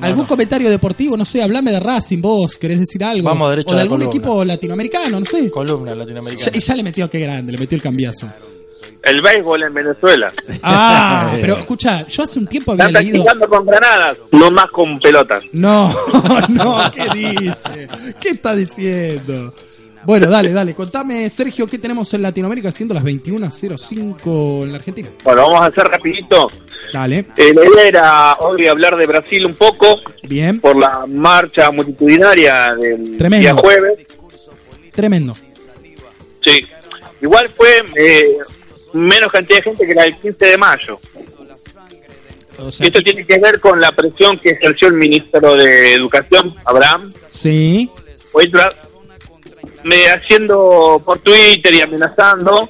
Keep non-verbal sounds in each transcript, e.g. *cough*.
¿Algún comentario deportivo? No sé, hablame de Racing, vos, ¿querés decir algo? Vamos derecho O de a la algún columna. equipo latinoamericano, no sé. Columna Ya- latinoamericana. y ya le metió, qué grande, le metió el cambiazo. El béisbol en Venezuela. Ah, *laughs* pero escucha, yo hace un tiempo había Están leído... practicando con granadas, no más con pelotas. No, *laughs* no, ¿qué dice? ¿Qué está diciendo? Bueno, dale, dale, contame, Sergio, ¿qué tenemos en Latinoamérica siendo las 21.05 en la Argentina? Bueno, vamos a hacer rapidito. Dale, Eh, la idea era hoy hablar de Brasil un poco bien, por la marcha multitudinaria del Tremendo. día jueves. tremendo. Sí. Igual fue eh, menos cantidad de gente que la del 15 de mayo. O Y sea, esto tiene que ver con la presión que ejerció el ministro de Educación, Abraham, sí, Weintraub, me haciendo por Twitter y amenazando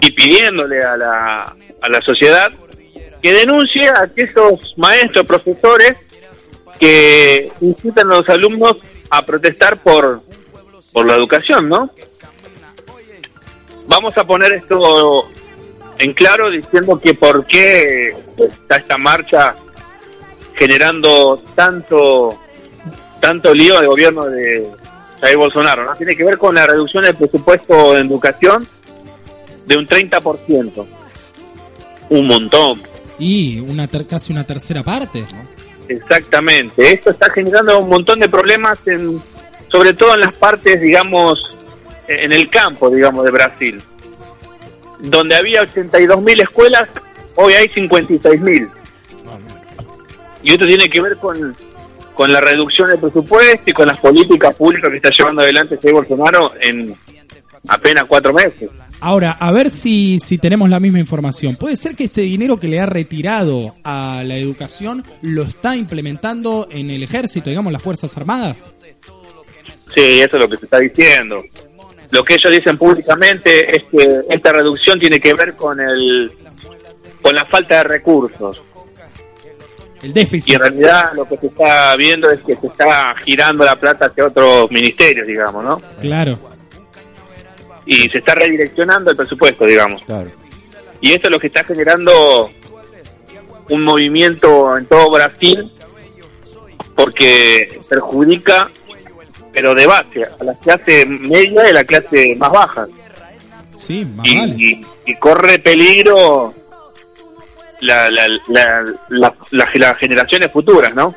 y pidiéndole a la, a la sociedad que denuncie a aquellos maestros, profesores que incitan a los alumnos a protestar por, por la educación, ¿no? Vamos a poner esto en claro diciendo que por qué está esta marcha generando tanto tanto lío al gobierno de Jair Bolsonaro, ¿no? Tiene que ver con la reducción del presupuesto en educación de un 30%. Un montón. y una ter- casi una tercera parte. ¿no? Exactamente. Esto está generando un montón de problemas, en, sobre todo en las partes, digamos, en el campo, digamos, de Brasil. Donde había 82.000 escuelas, hoy hay 56.000. Y esto tiene que ver con, con la reducción del presupuesto y con las políticas públicas que está llevando adelante Jair Bolsonaro en apenas cuatro meses. Ahora, a ver si, si tenemos la misma información. ¿Puede ser que este dinero que le ha retirado a la educación lo está implementando en el ejército, digamos, las Fuerzas Armadas? Sí, eso es lo que se está diciendo. Lo que ellos dicen públicamente es que esta reducción tiene que ver con el con la falta de recursos. El Y déficit. en realidad lo que se está viendo es que se está girando la plata hacia otros ministerios, digamos, ¿no? Claro. Y se está redireccionando el presupuesto, digamos. Claro. Y esto es lo que está generando un movimiento en todo Brasil porque perjudica, pero de base, a la clase media y la clase más baja. Sí, más y, vale. y- y corre peligro la, la, la, la- la- las generaciones futuras, ¿no?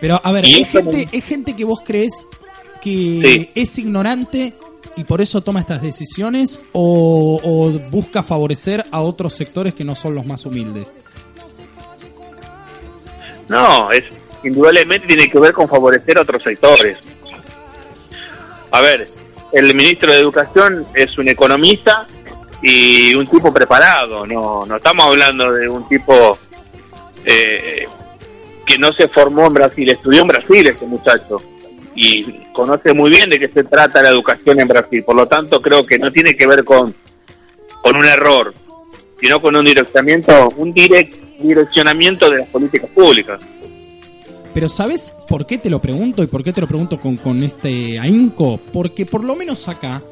Pero, a ver, ¿es gente, ¿es gente que vos crees que Sí. es ignorante y por eso toma estas decisiones o, o busca favorecer a otros sectores que no son los más humildes? No, es indudablemente tiene que ver con favorecer a otros sectores. A ver, el ministro de Educación es un economista y un tipo preparado, no, no estamos hablando de un tipo eh, que no se formó en Brasil, estudió en Brasil ese muchacho y conoce muy bien de qué se trata la educación en Brasil, por lo tanto creo que no tiene que ver con, con un error, sino con un direccionamiento, un direct, direccionamiento de las políticas públicas. Pero ¿sabes por qué te lo pregunto y por qué te lo pregunto con, con este ahínco? Porque por lo menos acá,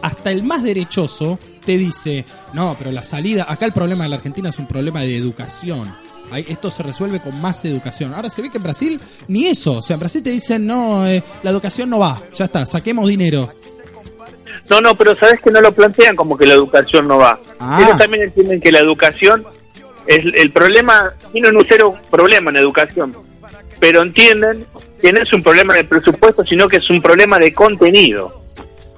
hasta el más derechoso te dice, no, pero la salida, acá el problema de la Argentina es un problema de educación. Esto se resuelve con más educación. Ahora se ve que en Brasil ni eso. O sea, en Brasil te dicen, no, eh, la educación no va. Ya está, saquemos dinero. No, no, pero sabes que no lo plantean como que la educación no va. Ah. Ellos también entienden que la educación es el problema, tienen un cero problema en educación, pero entienden que no es un problema de presupuesto, sino que es un problema de contenido.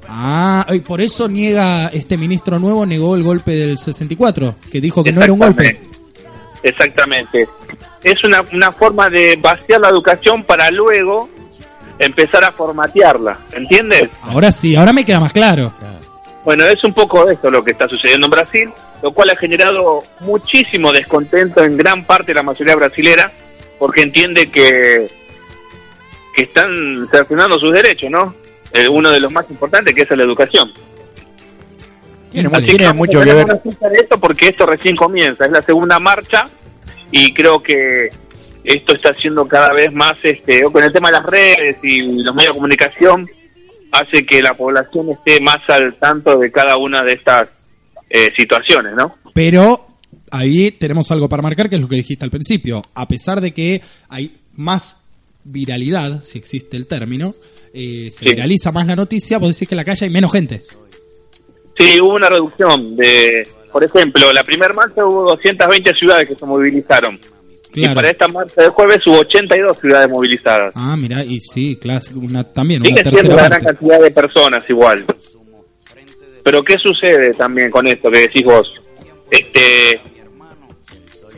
Ah, y por eso niega este ministro nuevo, negó el golpe del 64, que dijo que no era un golpe. Exactamente. Es una, una forma de vaciar la educación para luego empezar a formatearla, ¿entiendes? Ahora sí, ahora me queda más claro. Bueno, es un poco esto lo que está sucediendo en Brasil, lo cual ha generado muchísimo descontento en gran parte de la mayoría brasilera, porque entiende que, que están cercenando sus derechos, ¿no? Eh, uno de los más importantes, que es la educación. Tiene, mucho que ver. esto porque esto recién comienza, es la segunda marcha y creo que esto está haciendo cada vez más, este, con el tema de las redes y los medios de comunicación, hace que la población esté más al tanto de cada una de estas eh, situaciones, ¿no? Pero ahí tenemos algo para marcar, que es lo que dijiste al principio. A pesar de que hay más viralidad, si existe el término, eh, se Sí. viraliza más la noticia, vos decís que en la calle hay menos gente. Sí, hubo una reducción de, por ejemplo, la primera marcha hubo 220 ciudades que se movilizaron. Y para esta marcha de jueves hubo 82 ciudades movilizadas. Ah, mira, y sí, claro, una, también una siendo tercera una gran cantidad de personas igual. Pero ¿qué sucede también con esto que decís vos? Este,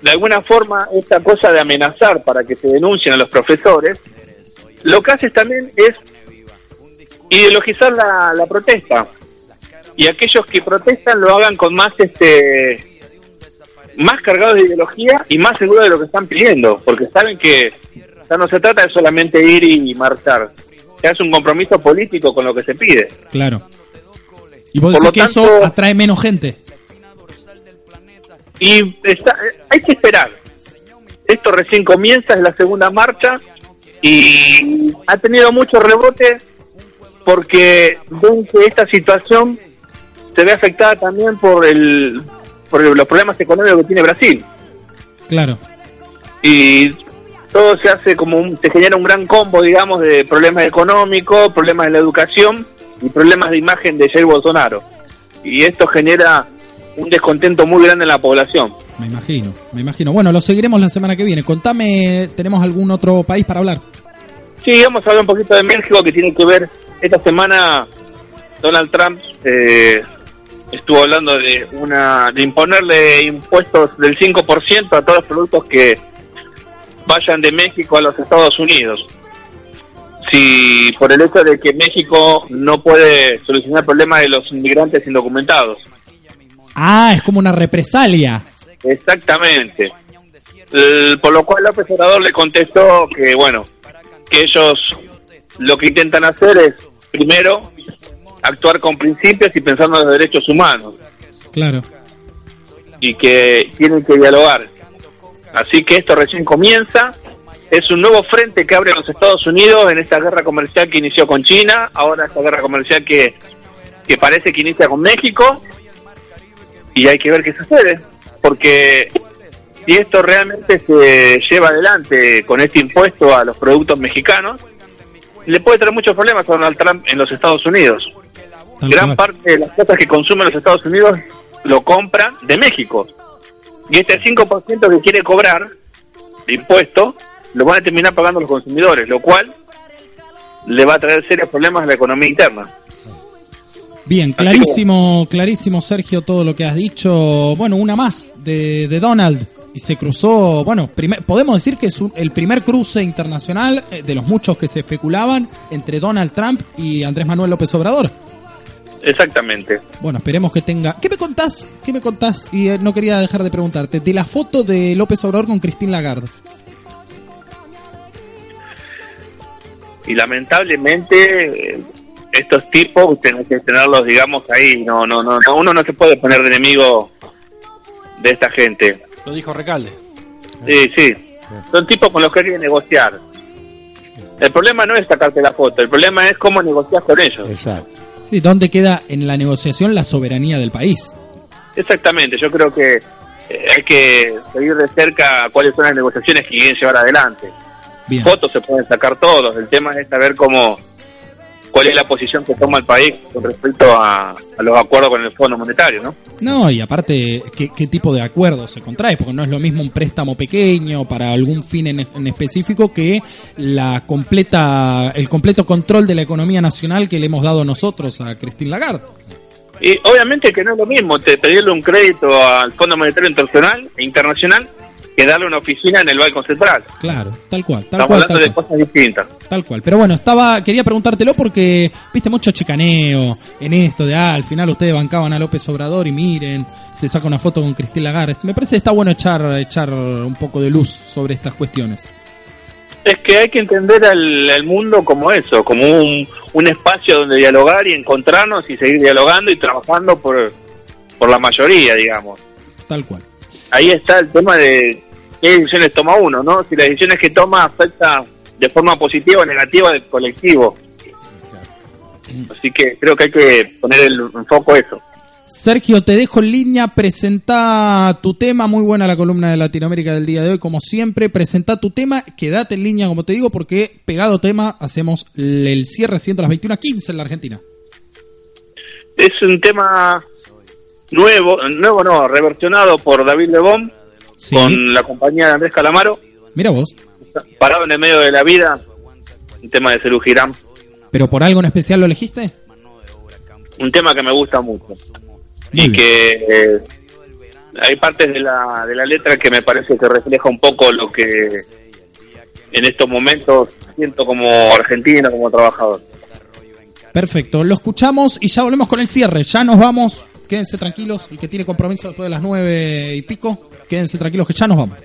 de alguna forma, esta cosa de amenazar para que se denuncien a los profesores, lo que haces también es ideologizar la, la protesta. Y aquellos que protestan lo hagan con más este más cargados de ideología y más seguros de lo que están pidiendo, porque saben que ya no se trata de solamente ir y marchar, se hace un compromiso político con lo que se pide. Claro. Y vos Por decís que tanto- eso atrae menos gente. Y está, hay que esperar. Esto recién comienza, es la segunda marcha y ha tenido mucho rebote porque ven que esta situación se ve afectada también por el por los problemas económicos que tiene Brasil Claro. y todo se hace como un, se genera un gran combo digamos de problemas económicos problemas de la educación y problemas de imagen de Jair Bolsonaro y esto genera un descontento muy grande en la población Me imagino, me imagino. Bueno, lo seguiremos la semana que viene. Contame, ¿tenemos algún otro país para hablar? Sí, vamos a hablar un poquito de México que tiene que ver. Esta semana Donald Trump eh, estuvo hablando de una de imponerle impuestos del 5% a todos los productos que vayan de México a los Estados Unidos. Si por el hecho de que México no puede solucionar el problema de los inmigrantes indocumentados. Ah, es como una represalia. Exactamente. Por lo cual López Obrador le contestó que, bueno, que ellos lo que intentan hacer es, primero, actuar con principios y pensando en los derechos humanos Claro. y que tienen que dialogar. Así que esto recién comienza. Es un nuevo frente que abre los Estados Unidos en esta guerra comercial que inició con China, ahora esta guerra comercial que, que parece que inicia con México. Y hay que ver qué sucede, porque si esto realmente se lleva adelante con este impuesto a los productos mexicanos, le puede traer muchos problemas a Donald Trump en los Estados Unidos. Tal Gran cual. parte de las cosas que consumen los Estados Unidos lo compran de México. Y este 5% que quiere cobrar de impuesto lo van a terminar pagando los consumidores, lo cual le va a traer serios problemas a la economía interna. Bien, clarísimo, clarísimo, Sergio, todo lo que has dicho. Bueno, una más de, de Donald. Y se cruzó, bueno, primer- podemos decir que es un- el primer cruce internacional eh, de los muchos que se especulaban entre Donald Trump y Andrés Manuel López Obrador. Exactamente. Bueno, esperemos que tenga. ¿Qué me contás? ¿Qué me contás? Y eh, no quería dejar de preguntarte. De la foto de López Obrador con Christine Lagarde. Y lamentablemente eh, estos tipos tenemos que tenerlos, digamos, ahí. No, no, no, no, uno no se puede poner de enemigo de esta gente. Lo dijo Recalde. Sí, sí. Son tipos con los que hay que negociar. El problema no es sacarte la foto, el problema es cómo negocias con ellos. Exacto. Sí, ¿dónde queda en la negociación la soberanía del país? Exactamente, yo creo que eh, hay que seguir de cerca cuáles son las negociaciones que quieren llevar adelante. Bien. Fotos se pueden sacar todos, el tema es saber cómo cuál es la posición que toma el país con respecto a, a los acuerdos con el Fondo Monetario, ¿no? No, y aparte, ¿qué, qué tipo de acuerdo se contrae? Porque no es lo mismo un préstamo pequeño para algún fin en, en específico que la completa, el completo control de la economía nacional que le hemos dado nosotros a Christine Lagarde. Y obviamente que no es lo mismo te pedirle un crédito al Fondo Monetario Internacional, internacional que darle una oficina en el Banco Central. Claro, tal cual, tal Estamos cual, hablando tal de cual. cosas distintas. Tal cual. Pero bueno, estaba, quería preguntártelo porque viste mucho chicaneo en esto de ah, al final ustedes bancaban a López Obrador y miren, se saca una foto con Cristina Lagarde. Me parece que está bueno echar, echar un poco de luz sobre estas cuestiones. Es que hay que entender al, al mundo como eso, como un, un espacio donde dialogar y encontrarnos y seguir dialogando y trabajando por, por la mayoría, digamos. Tal cual. Ahí está el tema de qué decisiones toma uno, ¿no? Si las decisiones que toma afecta de forma positiva o negativa al colectivo. Así que creo que hay que poner el enfoque eso. Sergio, te dejo en línea, presenta tu tema, muy buena la columna de Latinoamérica del día de hoy, como siempre, presenta tu tema, quédate en línea, como te digo, porque pegado tema hacemos el cierre siendo las 21.15 en la Argentina. Es un tema nuevo, nuevo no, reversionado por David Lebón Sí. con la compañía de Andrés Calamaro, Mira vos, parado en el medio de la vida, un tema de Cerú Girán, pero por algo en especial lo elegiste. un tema que me gusta mucho. Muy y bien. que eh, hay partes de la, de la letra que me parece que refleja un poco lo que en estos momentos siento como argentino, como trabajador. Perfecto, lo escuchamos y ya volvemos con el cierre. Ya nos vamos, quédense tranquilos. El que tiene compromiso después de las nueve y pico, quédense tranquilos que ya nos vamos.